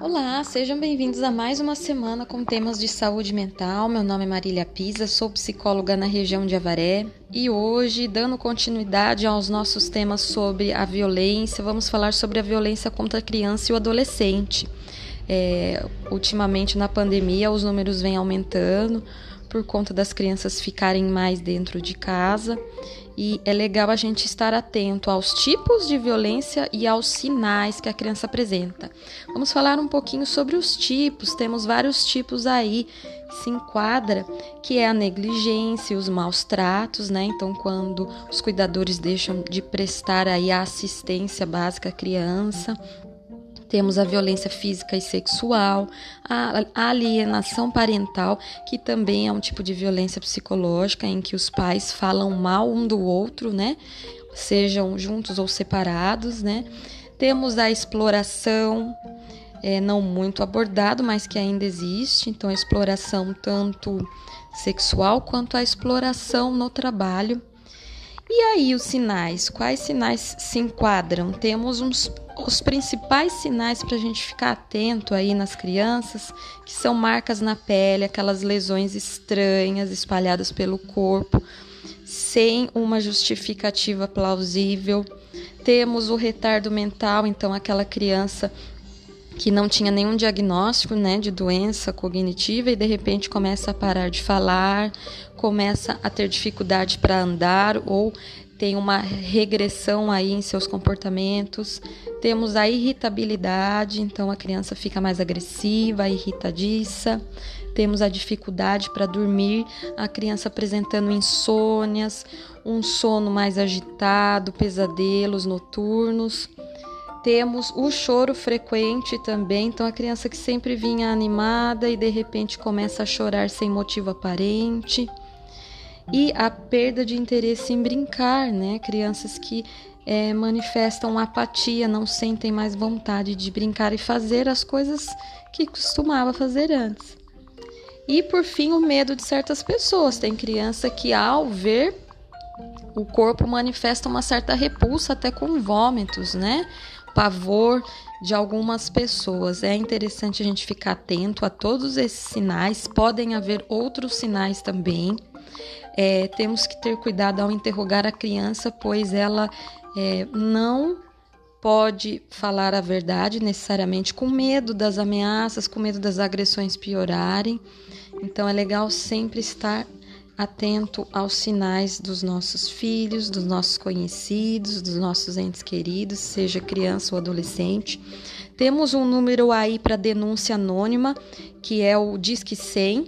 Olá, sejam bem-vindos a mais uma semana com temas de saúde mental. Meu nome é Marília Pisa, sou psicóloga na região de Avaré e hoje, dando continuidade aos nossos temas sobre a violência, vamos falar sobre a violência contra a criança e o adolescente. É, ultimamente, na pandemia, os números vêm aumentando por conta das crianças ficarem mais dentro de casa e é legal a gente estar atento aos tipos de violência e aos sinais que a criança apresenta. Vamos falar um pouquinho sobre os tipos, temos vários tipos aí que se enquadra, que é a negligência os maus tratos, né? Então, quando os cuidadores deixam de prestar aí a assistência básica à criança, temos a violência física e sexual, a alienação parental, que também é um tipo de violência psicológica em que os pais falam mal um do outro, né? Sejam juntos ou separados, né? Temos a exploração, é, não muito abordado, mas que ainda existe. Então, a exploração tanto sexual quanto a exploração no trabalho. E aí, os sinais? Quais sinais se enquadram? Temos uns os principais sinais para a gente ficar atento aí nas crianças, que são marcas na pele, aquelas lesões estranhas espalhadas pelo corpo, sem uma justificativa plausível. Temos o retardo mental, então aquela criança que não tinha nenhum diagnóstico né, de doença cognitiva e de repente começa a parar de falar, começa a ter dificuldade para andar ou tem uma regressão aí em seus comportamentos. Temos a irritabilidade, então a criança fica mais agressiva, irritadiça. Temos a dificuldade para dormir, a criança apresentando insônias, um sono mais agitado, pesadelos noturnos. Temos o choro frequente também, então a criança que sempre vinha animada e de repente começa a chorar sem motivo aparente e a perda de interesse em brincar, né? Crianças que é, manifestam apatia, não sentem mais vontade de brincar e fazer as coisas que costumava fazer antes. E por fim, o medo de certas pessoas. Tem criança que, ao ver o corpo, manifesta uma certa repulsa, até com vômitos, né? Pavor de algumas pessoas. É interessante a gente ficar atento a todos esses sinais. Podem haver outros sinais também. É, temos que ter cuidado ao interrogar a criança, pois ela é, não pode falar a verdade necessariamente com medo das ameaças, com medo das agressões piorarem. Então é legal sempre estar atento aos sinais dos nossos filhos, dos nossos conhecidos, dos nossos entes queridos, seja criança ou adolescente. Temos um número aí para denúncia anônima, que é o Disque 100,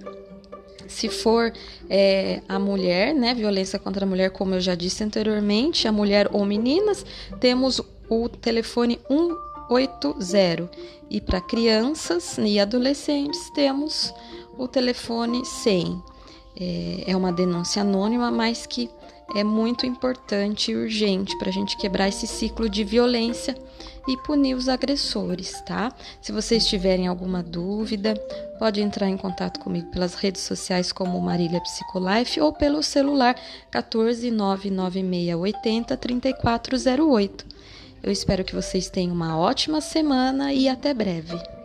se for é, a mulher, né, violência contra a mulher, como eu já disse anteriormente, a mulher ou meninas, temos o telefone 180. E para crianças e adolescentes, temos o telefone 100. É, é uma denúncia anônima, mas que é muito importante e urgente para a gente quebrar esse ciclo de violência e punir os agressores, tá? Se vocês tiverem alguma dúvida, pode entrar em contato comigo pelas redes sociais como Marília Psicolife ou pelo celular 1499680 3408. Eu espero que vocês tenham uma ótima semana e até breve.